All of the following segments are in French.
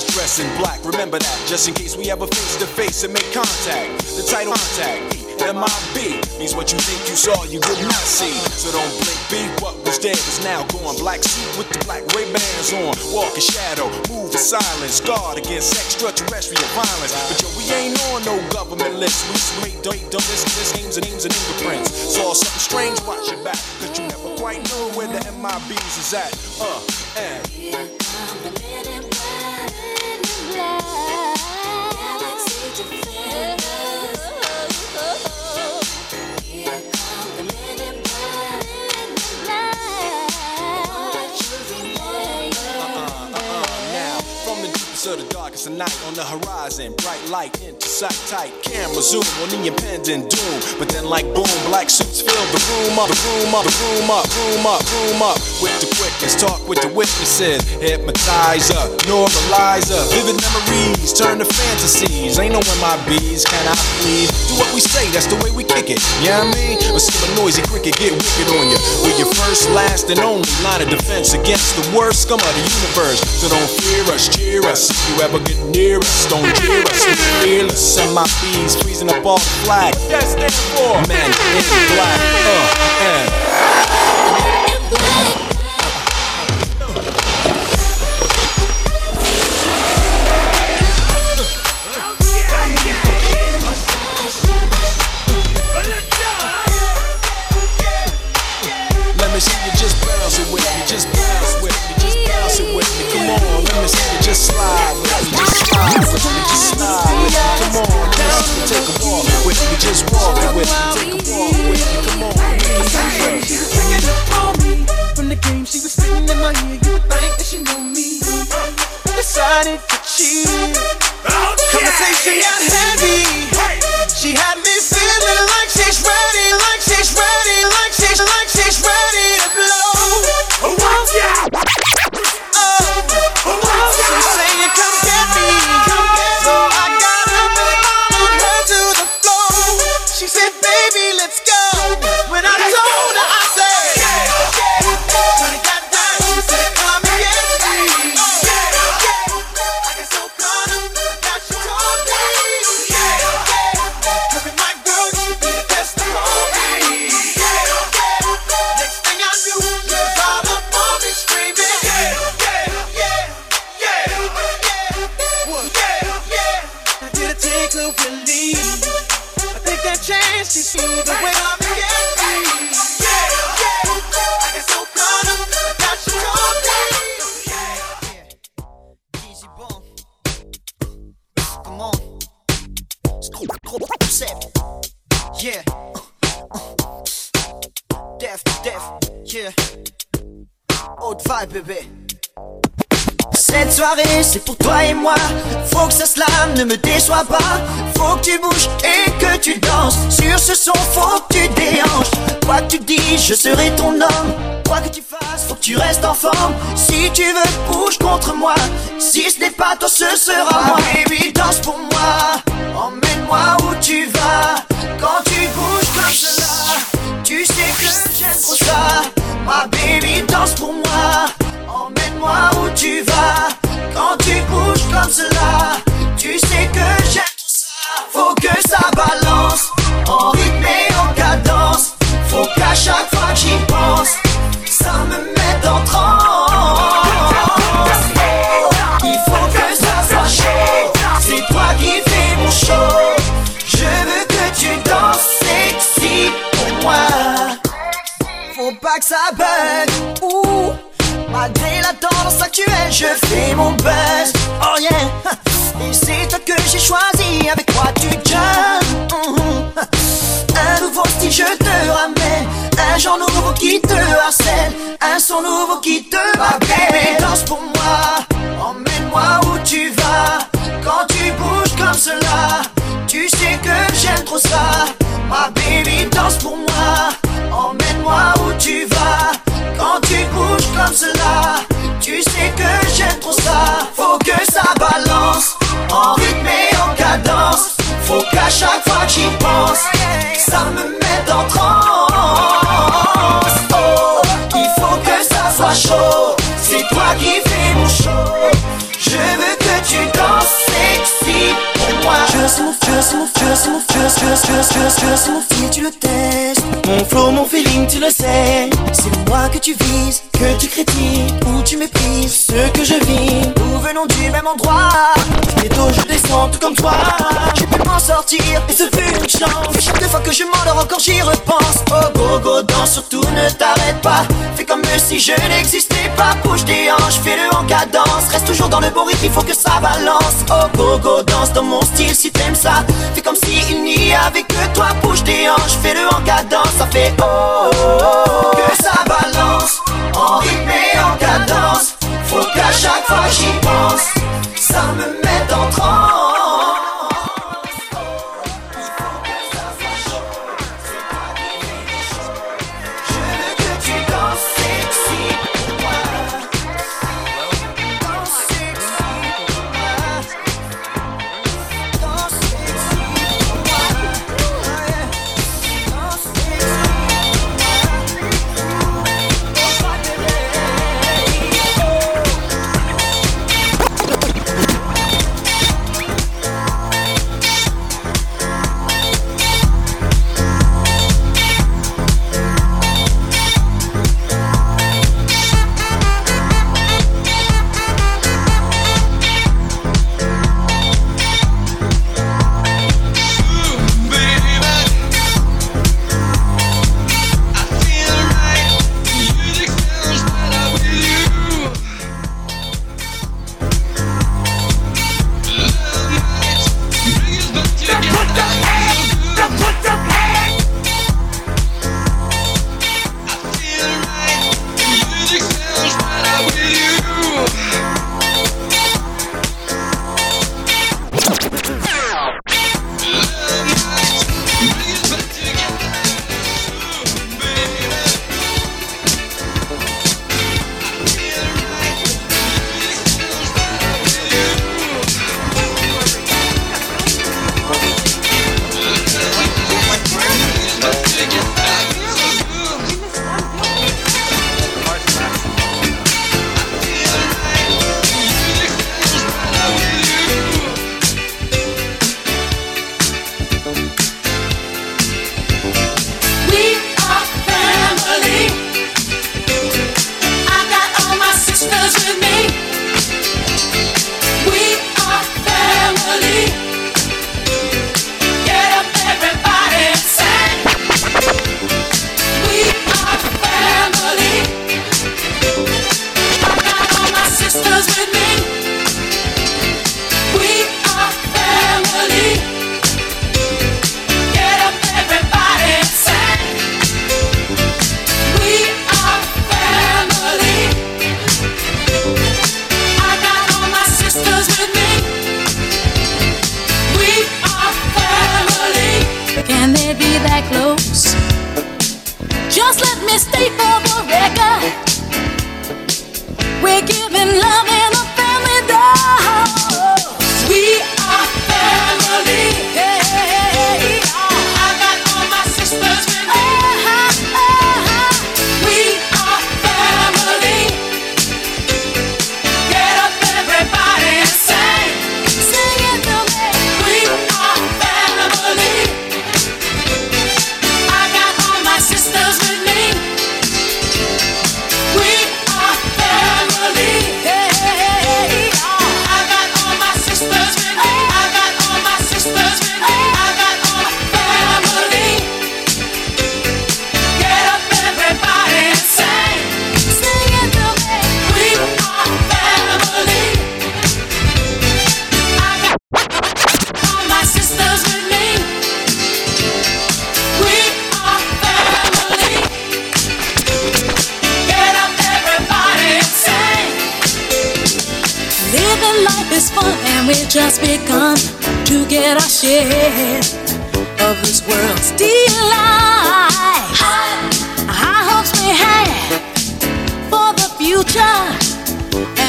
dress in black. Remember that, just in case we ever face to face and make contact. The title contact. MIB means what you think you saw, you did not see. So don't blink, be what was dead is now gone. Black suit with the black Ray Bans on. Walk in shadow, move in silence. Guard against extraterrestrial violence. But yo, we ain't on no government list. We straight don't, don't list, list names and names and fingerprints. Saw something strange, watch your back. Cause you never quite know where the MIBs is at. Uh, and. Horizon, bright light into sight tight. Camera zoom on the impending doom, but then like boom, black suits fill the room up, the room up, the room up, room up, room up. With the quickness, talk with the witnesses, hypnotizer, normalizer, vivid memories turn to fantasies. Ain't no my bees, can I please? Do what we say, that's the way we kick it. Yeah, you know I mean, see a noisy cricket get wicked on you. We're your first, last, and only line of defense against the worst scum of the universe. So don't fear us, cheer us. If you ever get near us, don't jeer us. We fearless. Send my bees freezing up all the flag. What that stand for? Men in black. Uh, and. Just walk with me, walk with me. Come on, she was hanging up on me from the game. She was sitting in my ear. You would think that she knew me. Decided to cheat. Oh, Conversation got heavy. C'est pour toi et moi. Faut que ça slame ne me déçoit pas. Faut que tu bouges et que tu danses. Sur ce son, faut que tu déhanches. Quoi que tu dis, je serai ton homme. Quoi que tu fasses, faut que tu restes en forme. Si tu veux, bouge contre moi. Si ce n'est pas toi, ce sera moi. Baby, danse pour moi. Emmène-moi où tu vas. Quand tu bouges comme cela, tu sais que j'aime trop ça. Ma baby, danse pour moi. Emmène-moi où tu vas. Quand tu bouges comme cela, tu sais que j'aime tout ça. Faut que ça balance, en rythme et en cadence. Faut qu'à chaque fois que j'y pense, ça me mette en transe. Que ça bug. Malgré la tendance actuelle, je fais mon buzz. Oh yeah, et c'est toi que j'ai choisi. Avec toi, tu jumps. Mm-hmm. Un nouveau style, je te ramène. Un genre nouveau qui te harcèle. Un son nouveau qui te rappelle. Danse pour moi, emmène-moi où tu vas. Quand tu bouges comme cela, tu sais que j'aime trop ça. Ma baby, danse pour moi, où tu vas. Quand tu bouges comme cela, tu sais que j'aime trop ça. Faut que ça balance, en rythme et en cadence. Faut qu'à chaque fois que j'y pense, ça me mette en transe. Mon feeling, tu le sais. C'est moi que tu vises, que tu critiques ou tu méprises ce que je vis. Nous venons du même endroit. Bientôt je descends tout comme toi. J'ai pu m'en sortir et ce fut une chance. Je m'endors encore j'y repense. Oh go go danse, surtout ne t'arrête pas. Fais comme si je n'existais pas. Bouge tes hanches, fais-le en cadence. Reste toujours dans le bon rythme, il faut que ça balance. Oh go go danse dans mon style si t'aimes ça. Fais comme si il n'y avait que toi. Bouge tes hanches, fais-le en cadence. Ça fait oh, oh, oh, que ça balance. En rythme et en cadence. Faut qu'à chaque fois j'y pense. Ça me met en transe.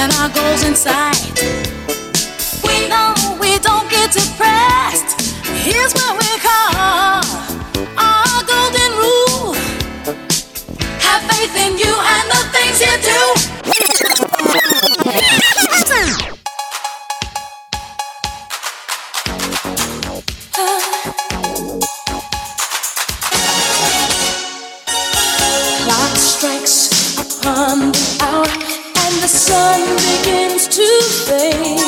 and our goals in sight. We know we don't get depressed. Here's what we call our golden rule: Have faith in you and the things you do. Clock strikes upon the hour when the sun begins to fade.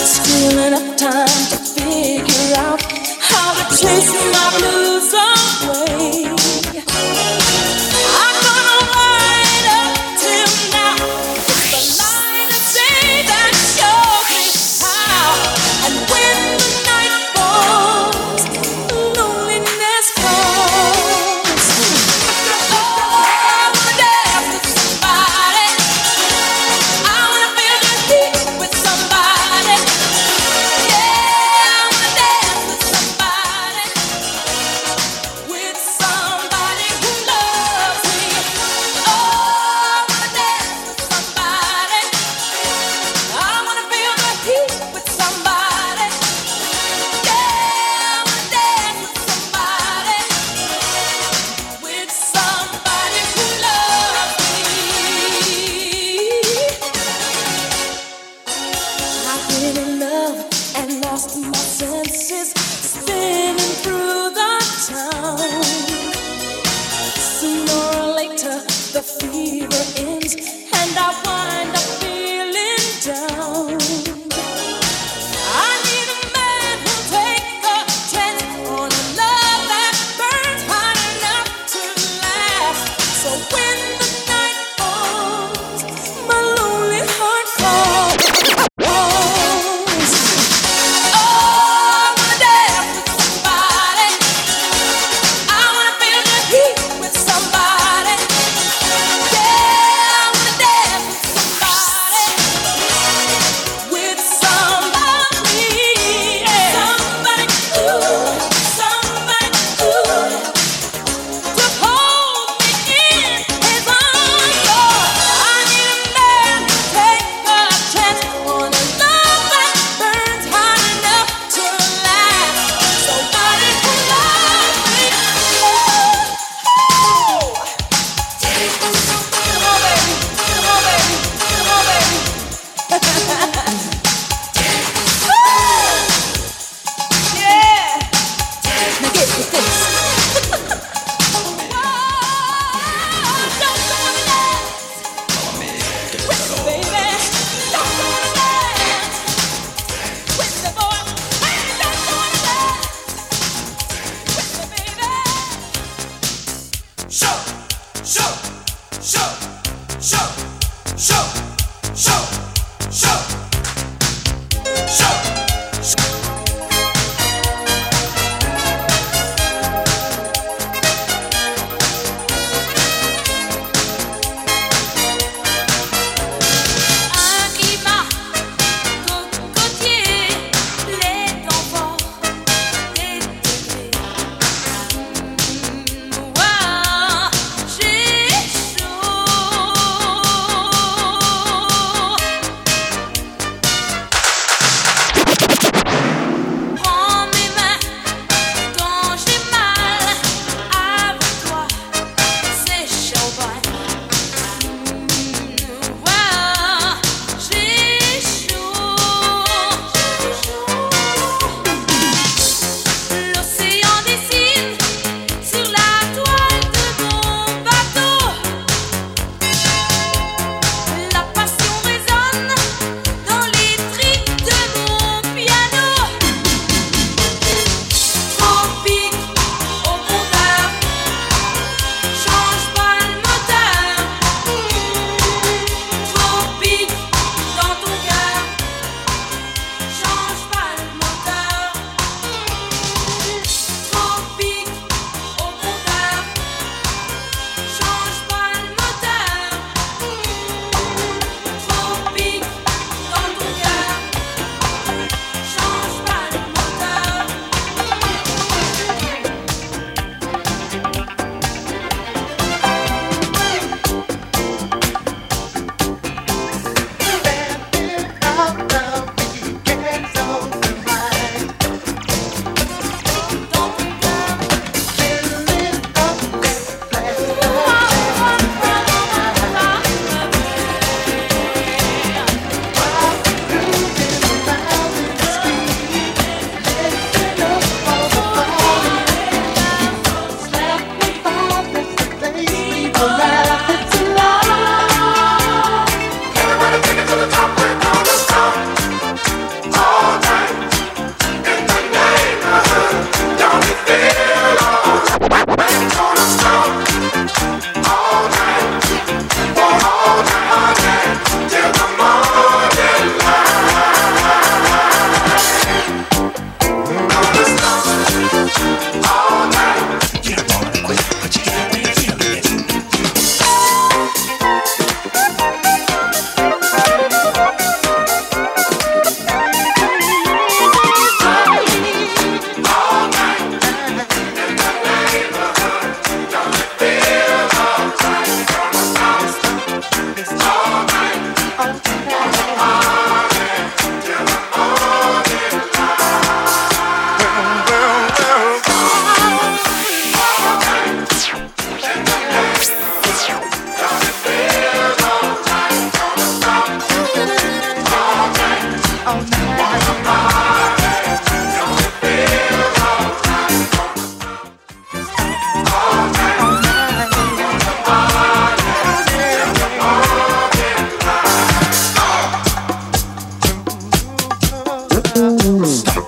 Still enough time to figure out how to chase my blue. faces spinning through the town.